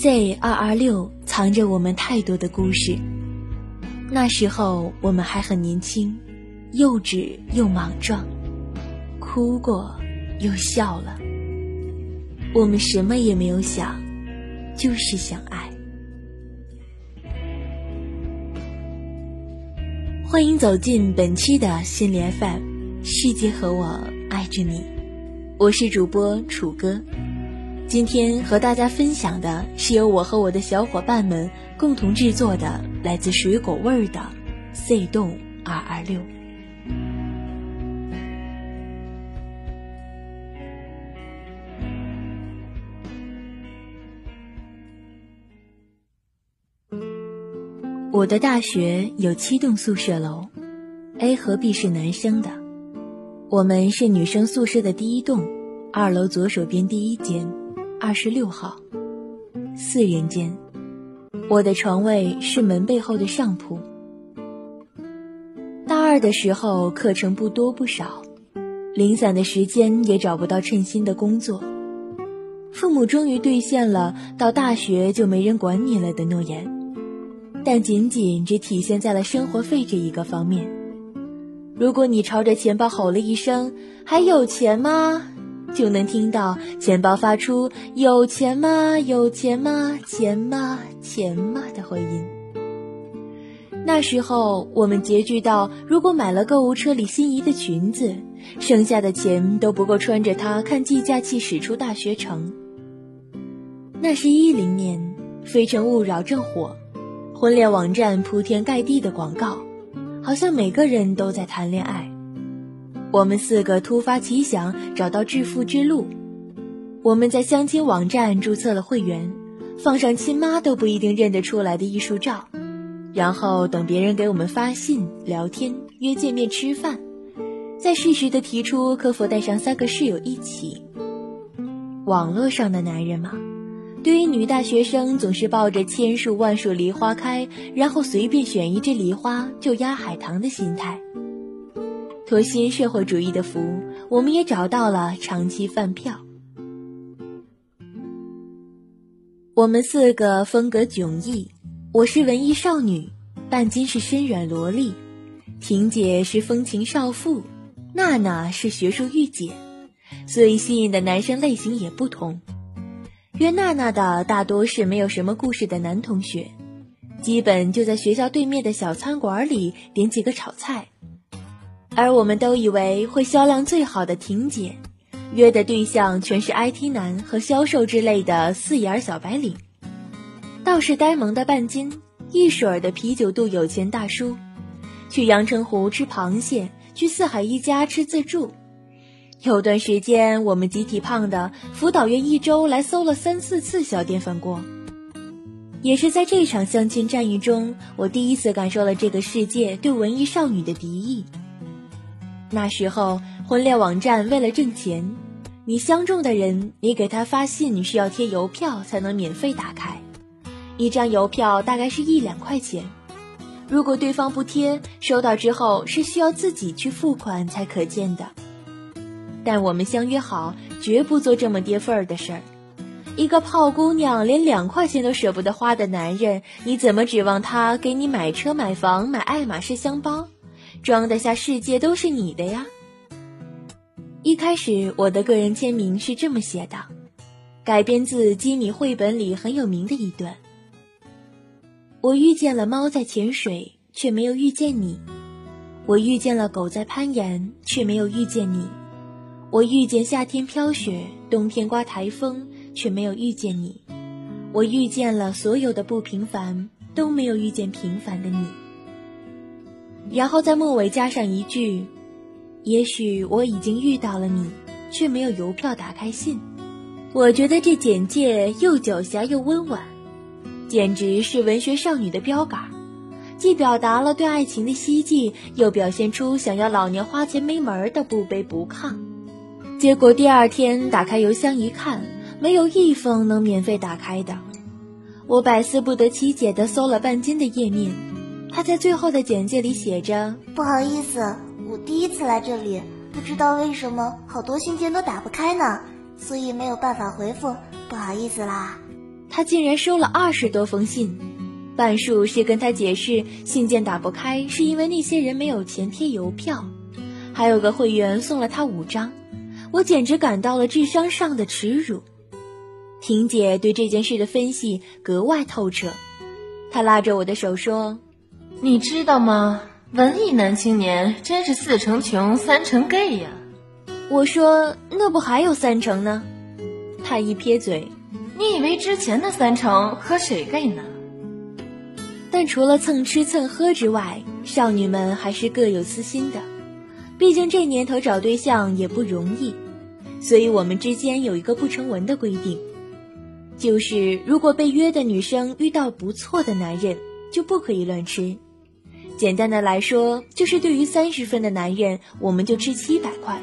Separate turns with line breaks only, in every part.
Z 二二六藏着我们太多的故事。那时候我们还很年轻，幼稚又莽撞，哭过又笑了。我们什么也没有想，就是想爱。欢迎走进本期的心理 FM，世界和我爱着你，我是主播楚哥。今天和大家分享的是由我和我的小伙伴们共同制作的来自水果味儿的 C 栋二二六。我的大学有七栋宿舍楼，A 和 B 是男生的，我们是女生宿舍的第一栋，二楼左手边第一间。二十六号，四人间，我的床位是门背后的上铺。大二的时候，课程不多不少，零散的时间也找不到称心的工作，父母终于兑现了到大学就没人管你了的诺言，但仅仅只体现在了生活费这一个方面。如果你朝着钱包吼了一声“还有钱吗”？就能听到钱包发出“有钱吗？有钱吗？钱吗？钱吗”的回音。那时候我们拮据到，如果买了购物车里心仪的裙子，剩下的钱都不够穿着它看计价器驶出大学城。那是一零年，《非诚勿扰》正火，婚恋网站铺天盖地的广告，好像每个人都在谈恋爱。我们四个突发奇想，找到致富之路。我们在相亲网站注册了会员，放上亲妈都不一定认得出来的艺术照，然后等别人给我们发信、聊天、约见面吃饭，再适时的提出可否带上三个室友一起。网络上的男人嘛，对于女大学生总是抱着千树万树梨花开，然后随便选一只梨花就压海棠的心态。托新社会主义的福，我们也找到了长期饭票。我们四个风格迥异，我是文艺少女，半斤是身软萝莉，婷姐是风情少妇，娜娜是学术御姐，所以吸引的男生类型也不同。约娜娜的大多是没有什么故事的男同学，基本就在学校对面的小餐馆里点几个炒菜。而我们都以为会销量最好的婷姐，约的对象全是 IT 男和销售之类的四眼小白领，倒是呆萌的半斤一水儿的啤酒肚有钱大叔，去阳澄湖吃螃蟹，去四海一家吃自助。有段时间我们集体胖的，辅导员一周来搜了三四次小电饭锅。也是在这场相亲战役中，我第一次感受了这个世界对文艺少女的敌意。那时候，婚恋网站为了挣钱，你相中的人，你给他发信需要贴邮票才能免费打开，一张邮票大概是一两块钱。如果对方不贴，收到之后是需要自己去付款才可见的。但我们相约好，绝不做这么跌份儿的事儿。一个泡姑娘连两块钱都舍不得花的男人，你怎么指望他给你买车、买房、买爱马仕箱包？装得下世界都是你的呀！一开始我的个人签名是这么写的，改编自基米绘本里很有名的一段：我遇见了猫在潜水，却没有遇见你；我遇见了狗在攀岩，却没有遇见你；我遇见夏天飘雪，冬天刮台风，却没有遇见你；我遇见了所有的不平凡，都没有遇见平凡的你。然后在末尾加上一句：“也许我已经遇到了你，却没有邮票打开信。”我觉得这简介又狡黠又温婉，简直是文学少女的标杆，既表达了对爱情的希冀，又表现出想要老娘花钱没门的不卑不亢。结果第二天打开邮箱一看，没有一封能免费打开的。我百思不得其解地搜了半天的页面。他在最后的简介里写着：“
不好意思，我第一次来这里，不知道为什么好多信件都打不开呢，所以没有办法回复，不好意思啦。”
他竟然收了二十多封信，半数是跟他解释信件打不开是因为那些人没有钱贴邮票，还有个会员送了他五张，我简直感到了智商上的耻辱。婷姐对这件事的分析格外透彻，她拉着我的手说：“
你知道吗？文艺男青年真是四成穷，三成 gay 呀。”
我说：“那不还有三成呢？”他一撇嘴：“
你以为之前的三成和谁 gay 呢？”
但除了蹭吃蹭喝之外，少女们还是各有私心的。毕竟这年头找对象也不容易，所以我们之间有一个不成文的规定。就是如果被约的女生遇到不错的男人，就不可以乱吃。简单的来说，就是对于三十分的男人，我们就吃七百块；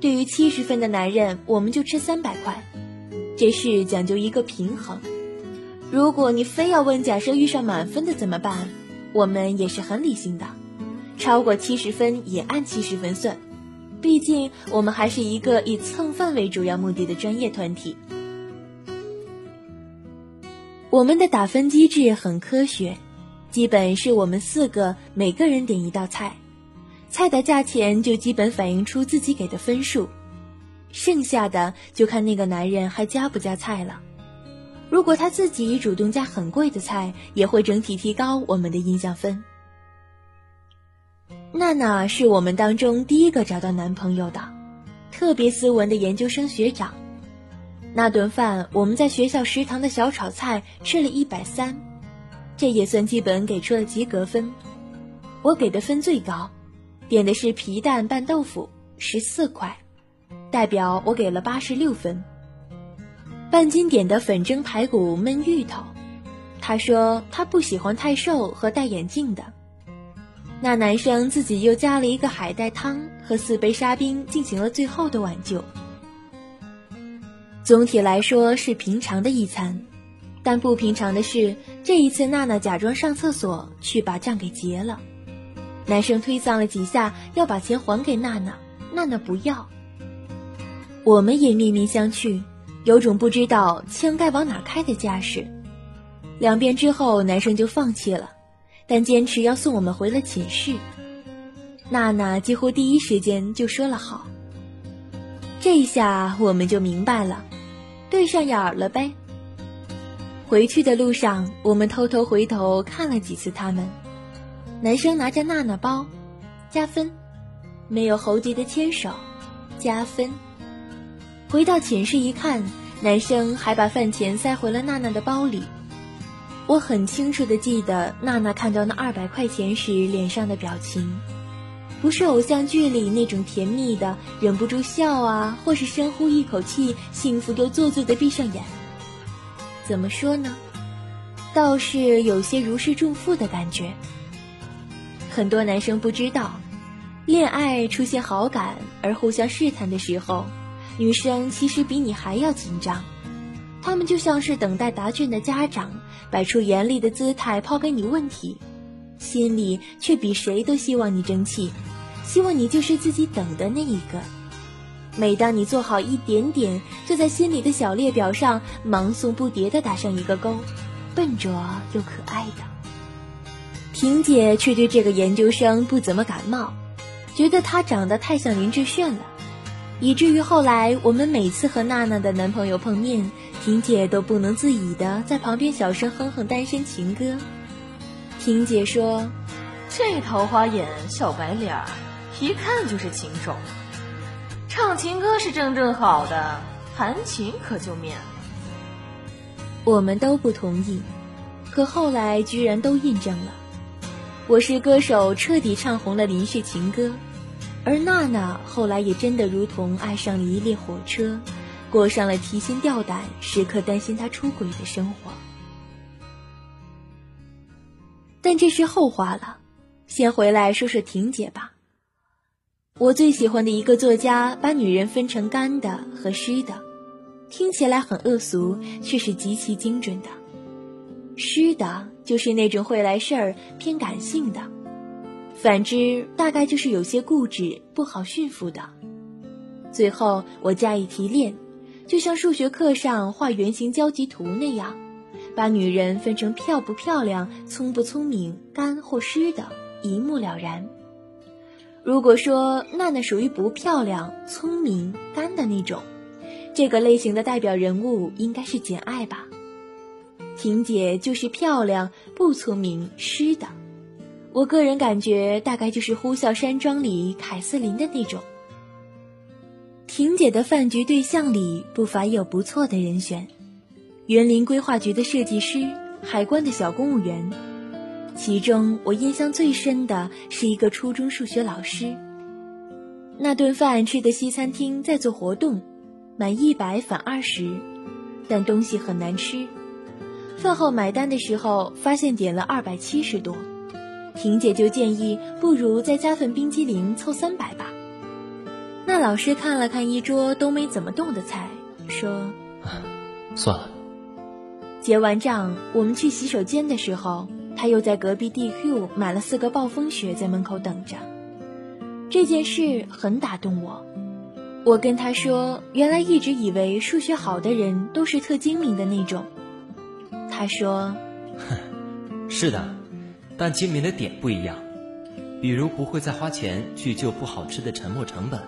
对于七十分的男人，我们就吃三百块。这是讲究一个平衡。如果你非要问，假设遇上满分的怎么办？我们也是很理性的，超过七十分也按七十分算。毕竟我们还是一个以蹭饭为主要目的的专业团体。我们的打分机制很科学，基本是我们四个每个人点一道菜，菜的价钱就基本反映出自己给的分数，剩下的就看那个男人还加不加菜了。如果他自己主动加很贵的菜，也会整体提高我们的印象分。娜娜是我们当中第一个找到男朋友的，特别斯文的研究生学长。那顿饭，我们在学校食堂的小炒菜吃了一百三，这也算基本给出了及格分。我给的分最高，点的是皮蛋拌豆腐，十四块，代表我给了八十六分。半斤点的粉蒸排骨焖芋头，他说他不喜欢太瘦和戴眼镜的。那男生自己又加了一个海带汤和四杯沙冰，进行了最后的挽救。总体来说是平常的一餐，但不平常的是，这一次娜娜假装上厕所去把账给结了。男生推搡了几下，要把钱还给娜娜，娜娜不要。我们也面面相觑，有种不知道枪该往哪开的架势。两遍之后，男生就放弃了，但坚持要送我们回了寝室。娜娜几乎第一时间就说了好。这下我们就明白了。对上眼了呗。回去的路上，我们偷偷回头看了几次他们。男生拿着娜娜包，加分；没有猴急的牵手，加分。回到寝室一看，男生还把饭钱塞回了娜娜的包里。我很清楚的记得娜娜看到那二百块钱时脸上的表情。不是偶像剧里那种甜蜜的忍不住笑啊，或是深呼一口气，幸福又做作的闭上眼。怎么说呢？倒是有些如释重负的感觉。很多男生不知道，恋爱出现好感而互相试探的时候，女生其实比你还要紧张。他们就像是等待答卷的家长，摆出严厉的姿态抛给你问题。心里却比谁都希望你争气，希望你就是自己等的那一个。每当你做好一点点，就在心里的小列表上忙送不迭地打上一个勾，笨拙又可爱的。婷姐却对这个研究生不怎么感冒，觉得他长得太像林志炫了，以至于后来我们每次和娜娜的男朋友碰面，婷姐都不能自已的在旁边小声哼哼单身情歌。婷姐说：“
这桃花眼、小白脸儿，一看就是情种。唱情歌是正正好的，弹琴可就免了。”
我们都不同意，可后来居然都印证了。我是歌手彻底唱红了林氏情歌，而娜娜后来也真的如同爱上了一列火车，过上了提心吊胆、时刻担心他出轨的生活。但这是后话了，先回来说说婷姐吧。我最喜欢的一个作家，把女人分成干的和湿的，听起来很恶俗，却是极其精准的。湿的就是那种会来事儿、偏感性的；反之，大概就是有些固执、不好驯服的。最后我加以提炼，就像数学课上画圆形交集图那样，把女人分成漂不漂亮、聪不聪明、干或湿的，一目了然。如果说娜娜属于不漂亮、聪明、干的那种，这个类型的代表人物应该是简爱吧。婷姐就是漂亮、不聪明、湿的。我个人感觉，大概就是《呼啸山庄》里凯瑟琳的那种。婷姐的饭局对象里不乏有不错的人选：园林规划局的设计师、海关的小公务员。其中我印象最深的是一个初中数学老师。那顿饭吃的西餐厅在做活动，满一百返二十，但东西很难吃。饭后买单的时候，发现点了二百七十多。婷姐就建议，不如再加份冰激凌，凑三百吧。那老师看了看一桌都没怎么动的菜，说：“
算了。”
结完账，我们去洗手间的时候，他又在隔壁 DQ 买了四个暴风雪，在门口等着。这件事很打动我。我跟他说，原来一直以为数学好的人都是特精明的那种。他说：“
哼，是的。”但精明的点不一样，比如不会再花钱去救不好吃的沉没成本，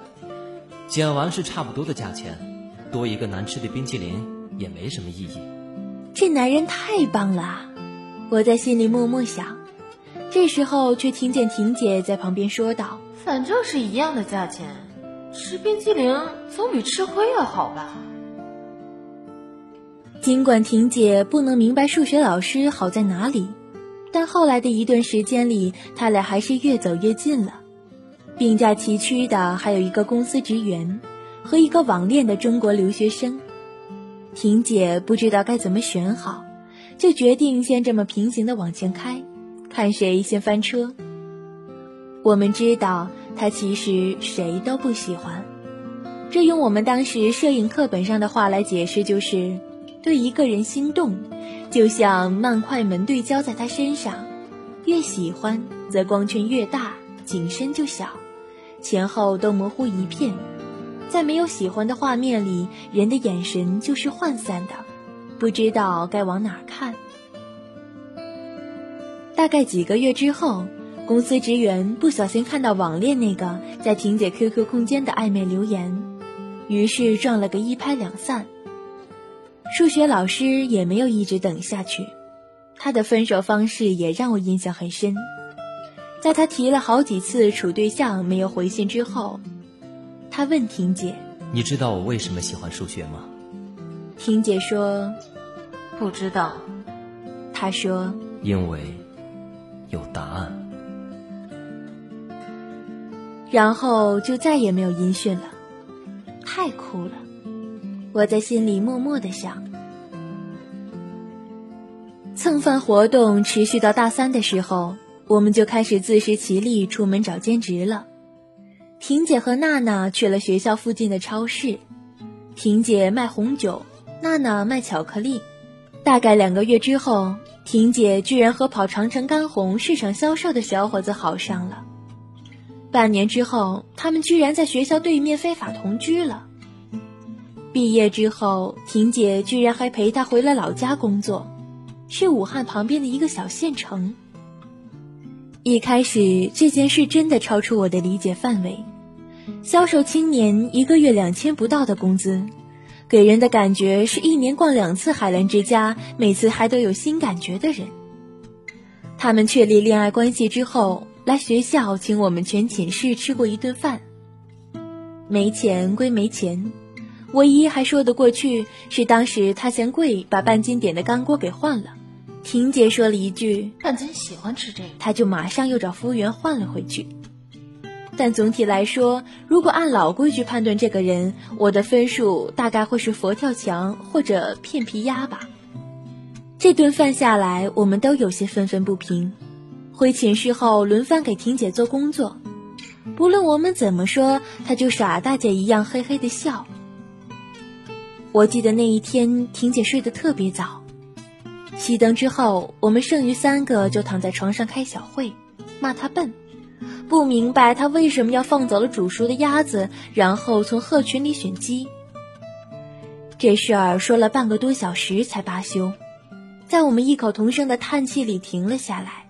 捡完是差不多的价钱，多一个难吃的冰淇淋也没什么意义。
这男人太棒了，我在心里默默想。这时候却听见婷姐在旁边说道：“
反正是一样的价钱，吃冰激凌总比吃亏要好吧？”
尽管婷姐不能明白数学老师好在哪里。但后来的一段时间里，他俩还是越走越近了。并驾齐驱的还有一个公司职员和一个网恋的中国留学生。婷姐不知道该怎么选好，就决定先这么平行的往前开，看谁先翻车。我们知道他其实谁都不喜欢，这用我们当时摄影课本上的话来解释，就是对一个人心动。就像慢快门对焦在他身上，越喜欢则光圈越大，景深就小，前后都模糊一片。在没有喜欢的画面里，人的眼神就是涣散的，不知道该往哪看。大概几个月之后，公司职员不小心看到网恋那个在婷姐 QQ 空间的暧昧留言，于是撞了个一拍两散。数学老师也没有一直等下去，他的分手方式也让我印象很深。在他提了好几次处对象没有回信之后，他问婷姐：“
你知道我为什么喜欢数学吗？”
婷姐说：“
不知道。”
他说：“
因为有答案。”
然后就再也没有音讯了，太酷了。我在心里默默的想，蹭饭活动持续到大三的时候，我们就开始自食其力出门找兼职了。婷姐和娜娜去了学校附近的超市，婷姐卖红酒，娜娜卖巧克力。大概两个月之后，婷姐居然和跑长城干红市场销售的小伙子好上了。半年之后，他们居然在学校对面非法同居了。毕业之后，婷姐居然还陪他回了老家工作，是武汉旁边的一个小县城。一开始这件事真的超出我的理解范围。销售青年一个月两千不到的工资，给人的感觉是一年逛两次海澜之家，每次还都有新感觉的人。他们确立恋爱关系之后，来学校请我们全寝室吃过一顿饭。没钱归没钱。唯一还说得过去是当时他嫌贵，把半斤点的干锅给换了。婷姐说了一句：“
半斤喜欢吃这个。”
他就马上又找服务员换了回去。但总体来说，如果按老规矩判断这个人，我的分数大概会是佛跳墙或者片皮鸭吧。这顿饭下来，我们都有些愤愤不平。回寝室后，轮番给婷姐做工作，不论我们怎么说，她就傻大姐一样嘿嘿的笑。我记得那一天，婷姐睡得特别早。熄灯之后，我们剩余三个就躺在床上开小会，骂她笨，不明白他为什么要放走了煮熟的鸭子，然后从鹤群里选鸡。这事儿说了半个多小时才罢休。在我们异口同声的叹气里停了下来。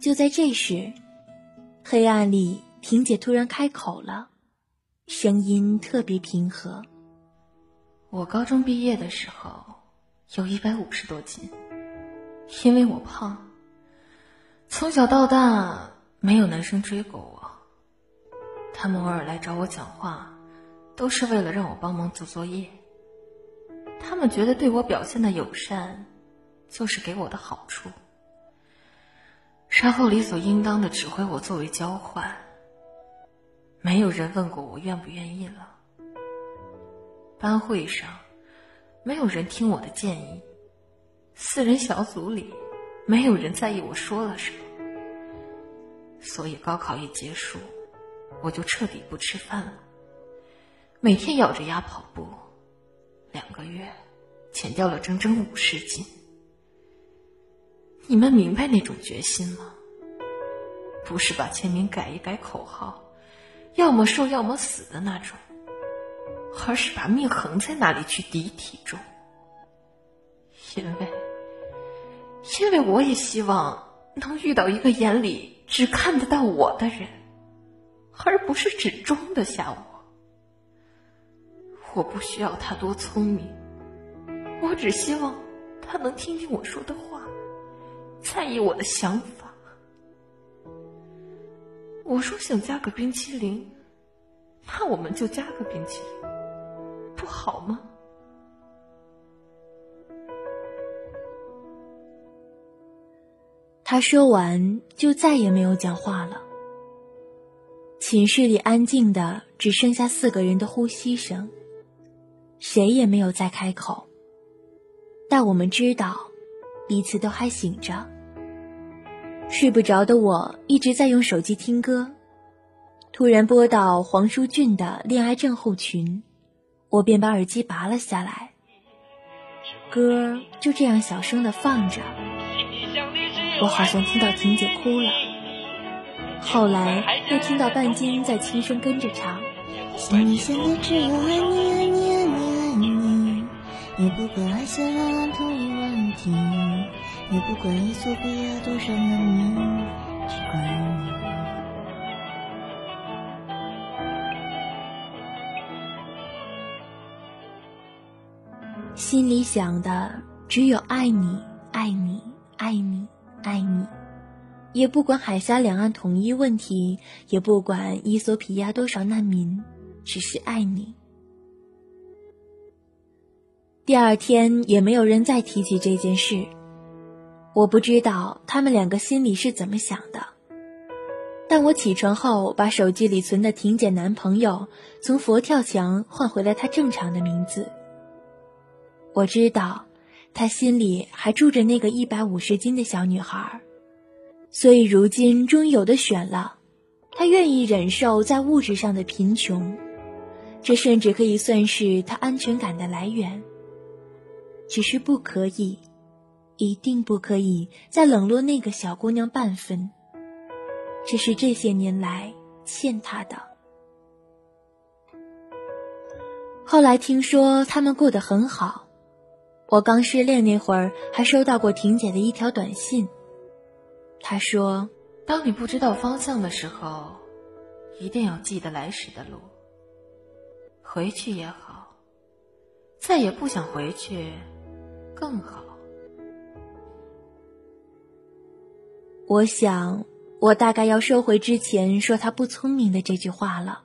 就在这时，黑暗里，婷姐突然开口了，声音特别平和。
我高中毕业的时候，有一百五十多斤，因为我胖，从小到大没有男生追过我。他们偶尔来找我讲话，都是为了让我帮忙做作业。他们觉得对我表现的友善，就是给我的好处。然后理所应当的指挥我作为交换。没有人问过我愿不愿意了。班会上，没有人听我的建议；四人小组里，没有人在意我说了什么。所以高考一结束，我就彻底不吃饭了，每天咬着牙跑步，两个月，减掉了整整五十斤。你们明白那种决心吗？不是把签名改一改口号，要么瘦要么死的那种。而是把命横在那里去抵体重，因为，因为我也希望能遇到一个眼里只看得到我的人，而不是只装得下我。我不需要他多聪明，我只希望他能听听我说的话，在意我的想法。我说想加个冰淇淋，那我们就加个冰淇淋。不好吗？
他说完就再也没有讲话了。寝室里安静的只剩下四个人的呼吸声，谁也没有再开口。但我们知道，彼此都还醒着。睡不着的我一直在用手机听歌，突然拨到黄舒骏的《恋爱症候群》。我便把耳机拔了下来，歌就这样小声的放着。我好像听到婷姐哭了，后来又听到半斤在轻声跟着唱。
心里想的只有爱你爱你爱你爱你，也不管爱下两同一问题，也不管伊索比亚多少难民，只管你。
心里想的只有爱你，爱你，爱你，爱你，也不管海峡两岸统一问题，也不管伊索比亚多少难民，只是爱你。第二天也没有人再提起这件事，我不知道他们两个心里是怎么想的。但我起床后，把手机里存的婷姐男朋友从佛跳墙换回了他正常的名字。我知道，他心里还住着那个一百五十斤的小女孩，所以如今终于有的选了。他愿意忍受在物质上的贫穷，这甚至可以算是他安全感的来源。只是不可以，一定不可以再冷落那个小姑娘半分。这是这些年来欠他的。后来听说他们过得很好。我刚失恋那会儿，还收到过婷姐的一条短信。她说：“
当你不知道方向的时候，一定要记得来时的路。回去也好，再也不想回去，更好。”
我想，我大概要收回之前说他不聪明的这句话了。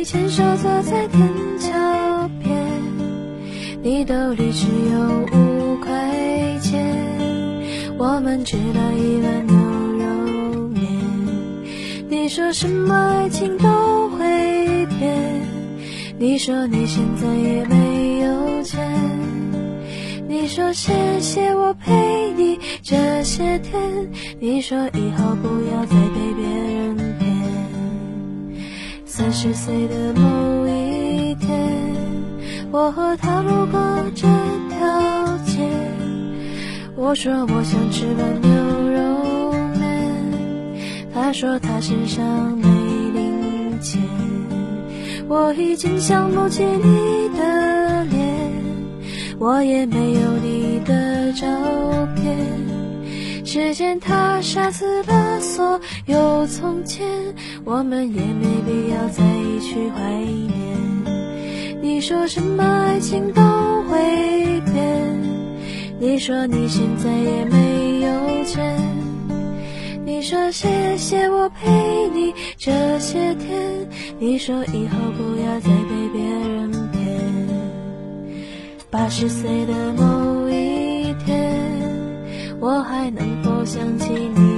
你牵手走在天桥边，你兜里只有五块钱，我们吃了一碗牛肉面。你说什么爱情都会变，你说你现在也没有钱，你说谢谢我陪你这些天。你说以后不要再被别人。三十岁的某一天，
我和他路过这条街，我说我想吃碗牛肉面，他说他身上没零钱，我已经想不起你的脸，我也没有你的照片。时间它杀死了所有从前，我们也没必要再去怀念。你说什么爱情都会变，你说你现在也没有钱，你说谢谢我陪你这些天，你说以后不要再被别人骗。八十岁的某。我还能否想起你？